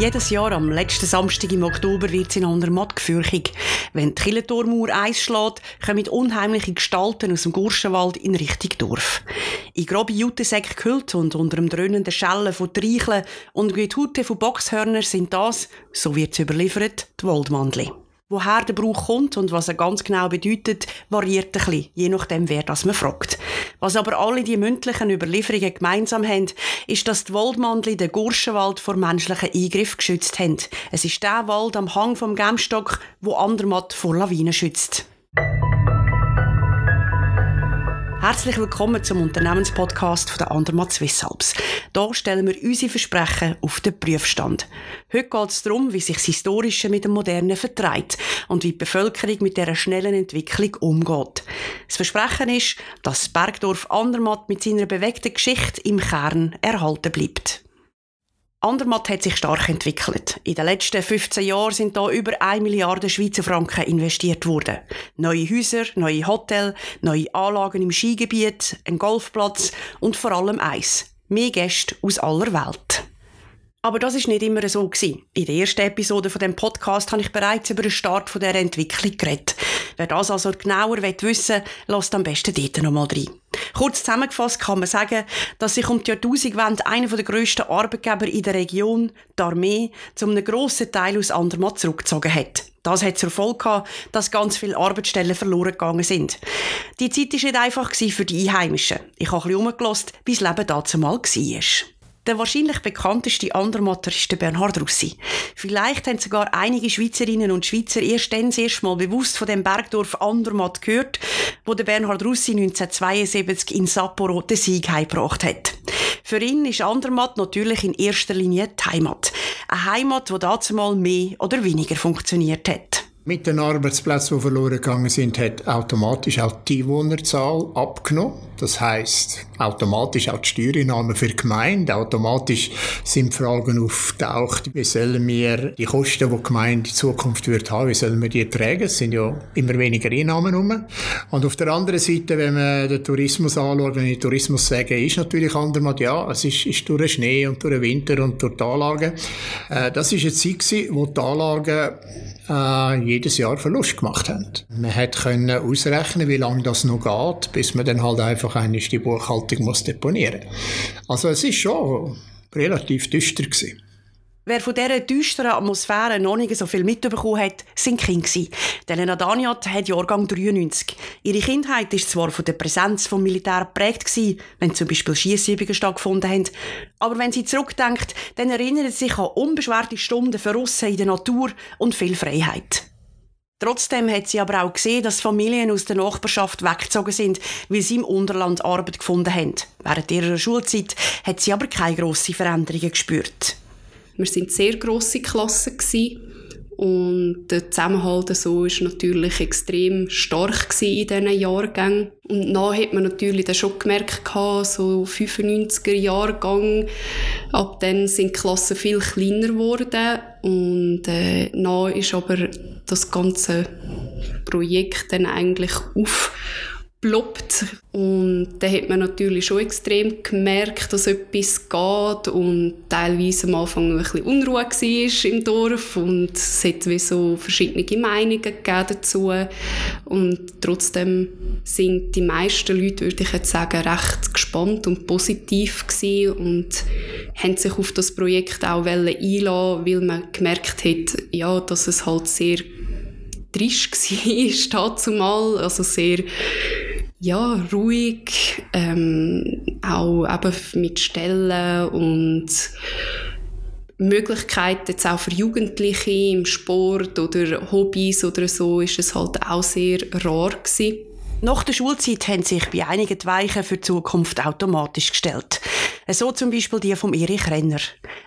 Jedes Jahr am letzten Samstag im Oktober wird es in Andermatt gefürchig. Wenn die Killentormauer Eis schlägt, kommen unheimliche Gestalten aus dem Gurschenwald in Richtung Dorf. In grobe Jutesäcke gehüllt und unter dem dröhnenden Schellen von Treicheln und Gehute von Boxhörner sind das, so wird es überliefert, die Waldmandli. Woher der Brauch kommt und was er ganz genau bedeutet, variiert ein bisschen, je nachdem, wer das man fragt. Was aber alle die mündlichen Überlieferungen gemeinsam haben, ist, dass die Waldmandli den Gurschenwald vor menschlichen Eingriff geschützt haben. Es ist der Wald am Hang vom Gemstock, wo Andermatt vor Lawinen schützt. Herzlich willkommen zum Unternehmenspodcast von der Andermatt Swiss Alps. Hier stellen wir unsere Versprechen auf den Prüfstand. Heute geht es darum, wie sich das Historische mit dem Modernen vertreibt und wie die Bevölkerung mit dieser schnellen Entwicklung umgeht. Das Versprechen ist, dass das Bergdorf Andermatt mit seiner bewegten Geschichte im Kern erhalten bleibt. Andermatt hat sich stark entwickelt. In den letzten 15 Jahren sind da über 1 Milliarde Schweizer Franken investiert worden. Neue Häuser, neue Hotels, neue Anlagen im Skigebiet, ein Golfplatz und vor allem eins. Mehr Gäste aus aller Welt. Aber das ist nicht immer so gewesen. In der ersten Episode von dem Podcast habe ich bereits über den Start von der Entwicklung geredet. Wer das also genauer wissen will, lasst am besten dort nochmal rein. Kurz zusammengefasst kann man sagen, dass sich um die Jahrtausendwende einer der grössten Arbeitgeber in der Region, die Armee, zu einem grossen Teil aus Andermatt zurückgezogen hat. Das hat zur Folge gehabt, dass ganz viele Arbeitsstellen verloren gegangen sind. Die Zeit war nicht einfach für die Einheimischen. Ich habe ein bisschen umgelost, wie das Leben dazu mal war. Der wahrscheinlich bekannteste Andermatter ist der Bernhard Russi. Vielleicht haben sogar einige Schweizerinnen und Schweizer erst dann das erste Mal bewusst von dem Bergdorf Andermatt gehört, wo der Bernhard Russi 1972 in Sapporo den Sieg heimgebracht hat. Für ihn ist Andermatt natürlich in erster Linie die Heimat. Eine Heimat, die dazu mal mehr oder weniger funktioniert hat. Mit den Arbeitsplätzen, die verloren gegangen sind, hat automatisch auch die Einwohnerzahl abgenommen. Das heißt, automatisch auch die Steuereinnahmen für die Gemeinde. Automatisch sind Fragen auftaucht, wie sollen wir die Kosten, die die Gemeinde in Zukunft wird haben, wie sollen wir die tragen? Es sind ja immer weniger Einnahmen rum. Und auf der anderen Seite, wenn man den Tourismus anschaut, wenn ich Tourismus sage, ist natürlich andermal, ja, es ist, ist durch den Schnee und durch den Winter und durch die Anlagen. Äh, das ist eine Zeit gewesen, wo die Anlagen äh, jedes Jahr Verlust gemacht haben. Man konnte ausrechnen, wie lange das noch geht, bis man dann halt einfach einmal die Buchhaltung muss deponieren Also es ist schon relativ düster gewesen. Wer von dieser düsteren Atmosphäre noch nicht so viel mitbekommen hat, sind Kinder. Elena Daniat hat Jahrgang 93. Ihre Kindheit war zwar von der Präsenz vom Militär geprägt wenn zum Beispiel Schiessübungen stattgefunden haben, aber wenn sie zurückdenkt, dann erinnert sie sich an unbeschwerte Stunden für in der Natur und viel Freiheit. Trotzdem hat sie aber auch gesehen, dass Familien aus der Nachbarschaft weggezogen sind, weil sie im Unterland Arbeit gefunden haben. Während ihrer Schulzeit hat sie aber keine grossen Veränderungen gespürt. Wir sind sehr grosse Klassen. Und der Zusammenhalt so ist natürlich extrem stark in diesen Jahrgängen. Und dann hat man natürlich dann schon gemerkt, so 95er Jahrgang, ab dann sind die Klassen viel kleiner geworden. Und äh, dann ist aber das ganze Projekt dann eigentlich auf ploppt. Und da hat man natürlich schon extrem gemerkt, dass etwas geht und teilweise am Anfang ein bisschen Unruhe war im Dorf und es hat wie so verschiedene Meinungen dazu. Und trotzdem sind die meisten Leute, würde ich jetzt sagen, recht gespannt und positiv gewesen und haben sich auf das Projekt auch einlassen weil man gemerkt hat, ja, dass es halt sehr trist war dazu mal, also sehr ja, ruhig, ähm, auch eben mit Stellen und Möglichkeiten jetzt auch für Jugendliche im Sport oder Hobbys oder so ist es halt auch sehr rar gewesen. Nach der Schulzeit haben sich bei einigen die Weichen für die Zukunft automatisch gestellt. So zum Beispiel die von Erich Renner.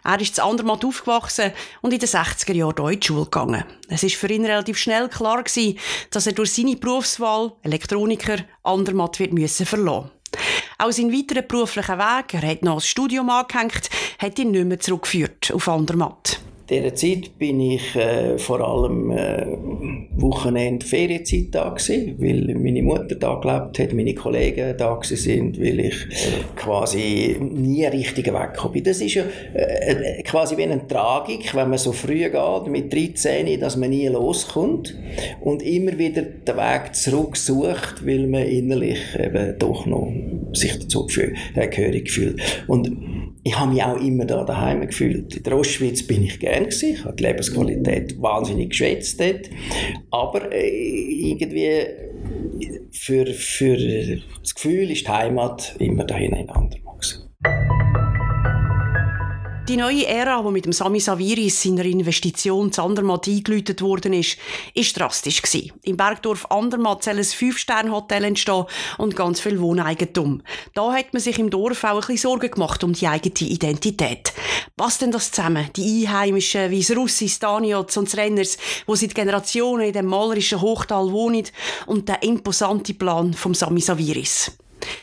Er ist zu Andermatt aufgewachsen und in den 60er Jahren hier in die Schule gegangen. Es ist für ihn relativ schnell klar gewesen, dass er durch seine Berufswahl Elektroniker Andermatt wird müssen verlassen. Auch seinen weiteren beruflichen Weg, er hat noch das Studium angehängt, hat ihn nicht mehr zurückgeführt auf Andermatt dieser Zeit bin ich äh, vor allem äh, Wochenende Ferienzeit da gewesen, weil meine Mutter da gelebt hat, meine Kollegen da sind, weil ich quasi nie richtig weggekommen bin. Das ist ja äh, äh, quasi wie eine Tragik, wenn man so früh geht, mit 13, dass man nie loskommt und immer wieder den Weg zurück sucht, weil man innerlich eben doch noch sich dazu äh, gehörig fühlt. Und ich habe mich auch immer da daheim gefühlt. In der Auschwitz bin ich gern gewesen, ich habe die Lebensqualität wahnsinnig geschätzt dort, aber äh, irgendwie für, für das Gefühl ist die Heimat immer dahin gewesen. Die neue Ära, die mit dem Sami Saviris seiner Investition zu Andermatt eingeläutet worden ist, ist drastisch. Im Bergdorf Andermatt soll ein Fünf-Sterne-Hotel entstehen und ganz viel Wohneigentum. Da hat man sich im Dorf auch ein bisschen Sorgen gemacht um die eigene Identität. Was denn das zusammen? Die Einheimischen wie das Russis, Daniots und Renners, die seit Generationen in dem malerischen Hochtal wohnen und der imposante Plan vom Sami Saviris.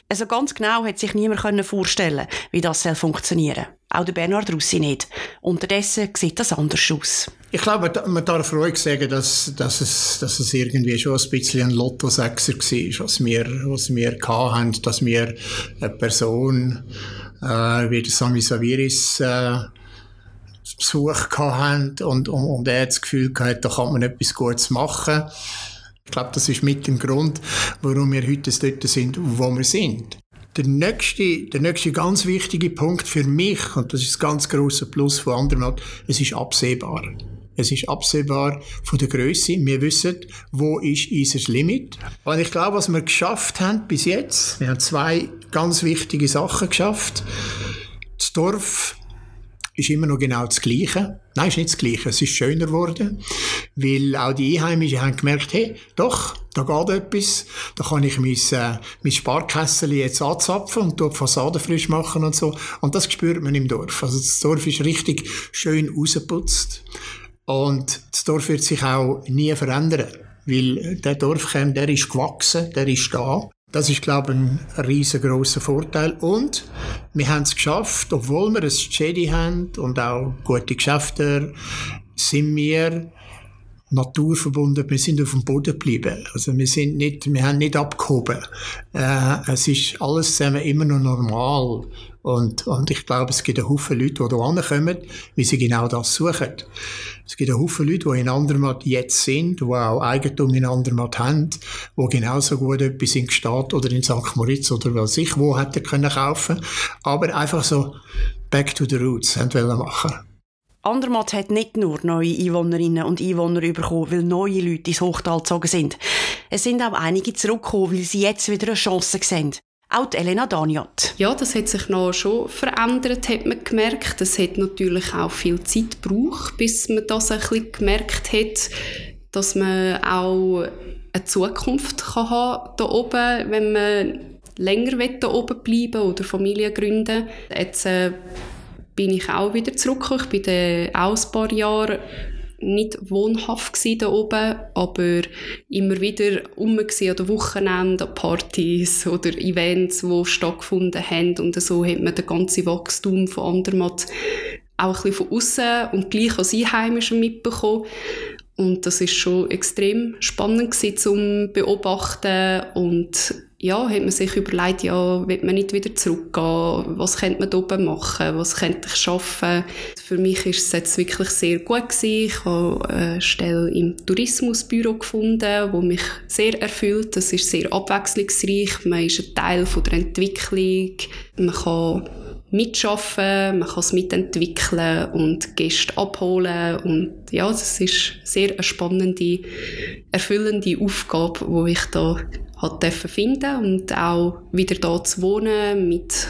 Also ganz genau hat sich niemand vorstellen wie das funktionieren soll. Auch der Bernhard Russi nicht. Unterdessen sieht das anders aus. Ich glaube, man darf ruhig sagen, dass, dass, es, dass es irgendwie schon ein bisschen ein Lottosechser war, was wir, was wir hatten, dass wir eine Person äh, wie der Sami Saviris äh, Besuch hatten und, und, und er das Gefühl hatte, da kann man etwas Gutes machen. Ich glaube, das ist mit dem Grund, warum wir heute dort sind, wo wir sind. Der nächste, der nächste ganz wichtige Punkt für mich, und das ist das ganz große Plus von anderen, es ist absehbar. Es ist absehbar von der Größe. Wir wissen, wo ist unser Limit. Und ich glaube, was wir geschafft haben bis jetzt, wir haben zwei ganz wichtige Sachen geschafft. Das Dorf ist immer noch genau das Gleiche. Nein, ist nicht das Gleiche. Es ist schöner geworden, weil auch die Einheimischen haben gemerkt, hey, doch, da geht etwas, da kann ich mein, äh, mein Sparkessel jetzt anzapfen und die Fassade frisch machen und so. Und das spürt man im Dorf. Also das Dorf ist richtig schön rausgeputzt. Und das Dorf wird sich auch nie verändern, weil der Dorfkern, der ist gewachsen, der ist da. Das ist, glaube ich, ein riesengroßer Vorteil. Und wir haben es geschafft, obwohl wir ein Jedi haben und auch gute Geschäfte, sind wir naturverbunden. Wir sind auf dem Boden geblieben. Also wir sind nicht, wir haben nicht abgehoben. Äh, es ist alles zusammen immer noch normal. Und, und ich glaube, es gibt einen Haufen Leute, die hier ankommen, weil sie genau das suchen. Es gibt einen Haufen Leute, die in Andermatt jetzt sind, die auch Eigentum in Andermatt haben, die genauso gut etwas in Gstaad oder in St. Moritz oder was ich wo hätten können kaufen. Aber einfach so back to the roots wollen machen. Andermatt hat nicht nur neue Einwohnerinnen und Einwohner bekommen, weil neue Leute ins Hochtal gezogen sind. Es sind auch einige zurückgekommen, weil sie jetzt wieder eine Chance sehen. Auch Elena Daniot. Ja, das hat sich noch schon verändert, hat man gemerkt. Es hat natürlich auch viel Zeit gebraucht, bis man das ein bisschen gemerkt hat, dass man auch eine Zukunft kann haben hier oben, wenn man länger hier oben bleiben oder Familie gründen. Jetzt äh, bin ich auch wieder zurückgekommen. Ich bin auch ein paar Jahre nicht wohnhaft da oben, aber immer wieder rum an den Wochenenden, an Partys oder Events, die stattgefunden haben und so hat man das ganze Wachstum von Andermatt auch ein bisschen von außen und gleich als Einheimischer mitbekommen. Und das ist schon extrem spannend gewesen, zum beobachten und ja, hat man sich überlegt, ja, will man nicht wieder zurückgehen? Was könnte man oben machen? Was könnte ich schaffen? Für mich ist es jetzt wirklich sehr gut gewesen. Ich habe eine Stelle im Tourismusbüro gefunden, wo mich sehr erfüllt. Das ist sehr abwechslungsreich. Man ist ein Teil von der Entwicklung. Man kann mitschaffen, man kann es mitentwickeln und Gäste abholen und ja, das ist sehr eine spannende, erfüllende Aufgabe, wo ich da hat finden und auch wieder da zu wohnen mit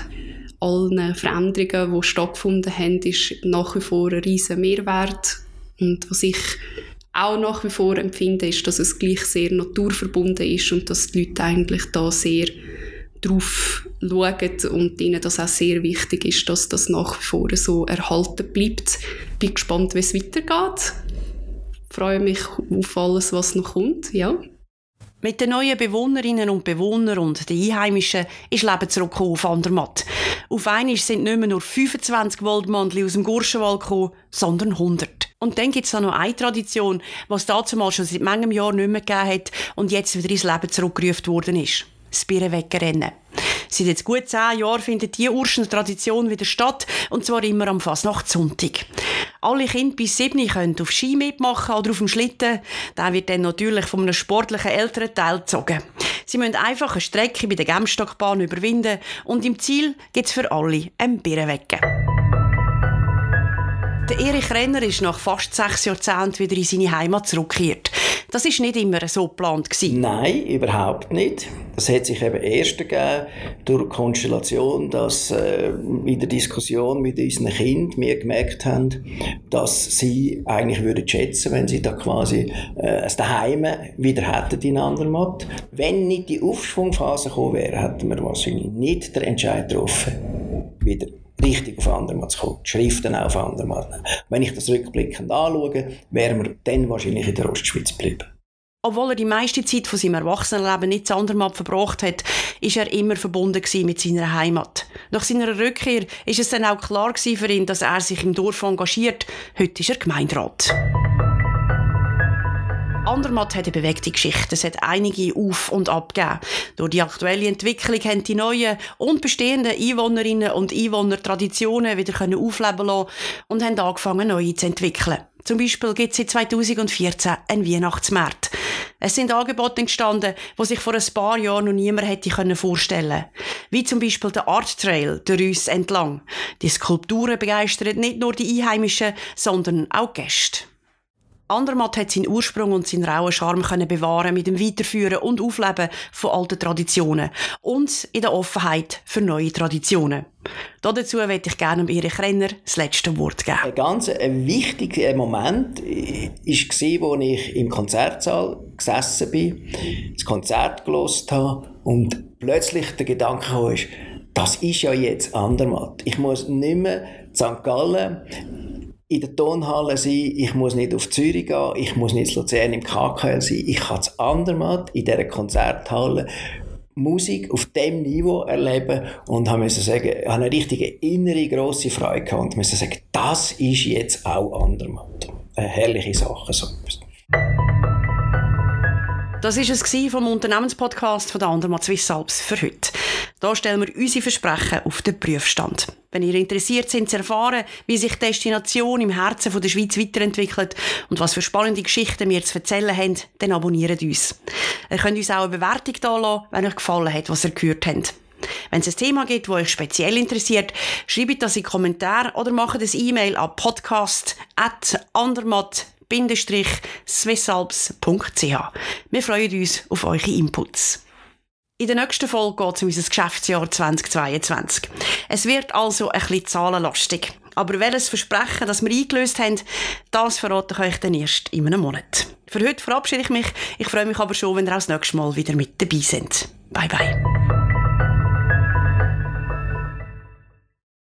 allen Veränderungen, die stattgefunden haben, ist nach wie vor ein riesen Mehrwert. Und was ich auch nach wie vor empfinde, ist, dass es gleich sehr naturverbunden ist und dass die Leute eigentlich da sehr drauf schauen und ihnen das auch sehr wichtig ist, dass das nach wie vor so erhalten bleibt. Bin gespannt, wie es weitergeht. Freue mich auf alles, was noch kommt. Ja. Mit den neuen Bewohnerinnen und Bewohnern und den Einheimischen ist Leben zurückgekommen auf Andermatt. Auf einmal sind nicht mehr nur 25 Waldmandli aus dem Gurschenwald gekommen, sondern 100. Und dann gibt es noch eine Tradition, was dazu mal schon seit manchem Jahr nicht mehr gegeben hat und jetzt wieder ins Leben zurückgerufen worden ist. Das Birrenwegrennen. Seit jetzt gut zehn Jahren findet diese Urschner Tradition wieder statt, und zwar immer am Fasnachtssonntag. Alle Kinder bis sieben können auf Ski mitmachen oder auf dem Schlitten. Der wird dann natürlich von einem sportlichen Elternteil gezogen. Sie müssen einfach eine Strecke bei der Gemstockbahn überwinden und im Ziel gibt es für alle ein Birrenwecken. Der Erich Renner ist nach fast sechs Jahrzehnten wieder in seine Heimat zurückgekehrt. Das ist nicht immer so geplant gewesen. Nein, überhaupt nicht. Das hat sich eben erst gegeben durch die Konstellation, dass äh, in der Diskussion mit unseren Kindern wir gemerkt haben, dass sie eigentlich würden schätzen, wenn sie da quasi äh, das Daheim wieder hätten in Andermatt. Wenn nicht die Aufschwungphase gekommen wäre, hätten wir wahrscheinlich nicht den Entscheid getroffen, wieder richtig auf Andermatt zu kommen, die Schriften auf Andermatt. Wenn ich das rückblickend anschaue, wären wir dann wahrscheinlich in der Ostschweiz geblieben. Obwohl er die meiste Zeit von seinem Erwachsenenleben nicht zu Andermatt verbracht hat, ist er immer verbunden mit seiner Heimat. Nach seiner Rückkehr ist es dann auch klar für ihn, dass er sich im Dorf engagiert. Heute ist er Gemeinderat. Andermatt hat eine bewegte Geschichte. Es hat einige Auf- und Abgegeben. Durch die aktuelle Entwicklung haben die neuen und bestehenden Einwohnerinnen und Einwohner Traditionen wieder aufleben lassen und haben angefangen, neue zu entwickeln. Zum Beispiel gibt es seit 2014 einen Weihnachtsmarkt. Es sind Angebote entstanden, die sich vor ein paar Jahren noch niemand hätte vorstellen können. Wie zum Beispiel der Art Trail der Rüss entlang. Die Skulpturen begeistern nicht nur die Einheimischen, sondern auch Gäste. Andermatt hat seinen Ursprung und seinen rauen Charme können bewahren mit dem Weiterführen und Aufleben von alten Traditionen und in der Offenheit für neue Traditionen. Dazu möchte ich gerne Erich Renner das letzte Wort geben. Ein ganz ein wichtiger Moment war, als ich im Konzertsaal gesessen bin, das Konzert gelost habe und plötzlich der Gedanke kam, das ist ja jetzt Andermatt. Ich muss nicht mehr St. Gallen in der Tonhalle sein, ich muss nicht auf Zürich gehen, ich muss nicht in Luzern im KKL sein, ich kann es Andermatt in dieser Konzerthalle Musik auf dem Niveau erleben und habe müssen sagen, habe eine richtige innere grosse Freude gehabt und müssen sagen, das ist jetzt auch Andermatt. Eine herrliche Sache. So. Das war es vom Unternehmenspodcast von der Andermatt Swiss Alps für heute. Hier stellen wir unsere Versprechen auf den Prüfstand. Wenn ihr interessiert sind zu erfahren, wie sich die Destination im Herzen der Schweiz weiterentwickelt und was für spannende Geschichten wir zu erzählen haben, dann abonniert uns. Ihr könnt uns auch eine Bewertung da wenn euch gefallen hat, was ihr gehört habt. Wenn es ein Thema gibt, das euch speziell interessiert, schreibt das in die Kommentare oder macht ein E-Mail an podcast.andermatt swissalps.ch. Wir freuen uns auf eure Inputs. In der nächsten Folge geht es um unser Geschäftsjahr 2022. Es wird also ein bisschen zahlenlastig. Aber welches Versprechen, das wir eingelöst haben, das verrate ich euch dann erst in einem Monat. Für heute verabschiede ich mich. Ich freue mich aber schon, wenn ihr auch das nächste Mal wieder mit dabei seid. Bye bye.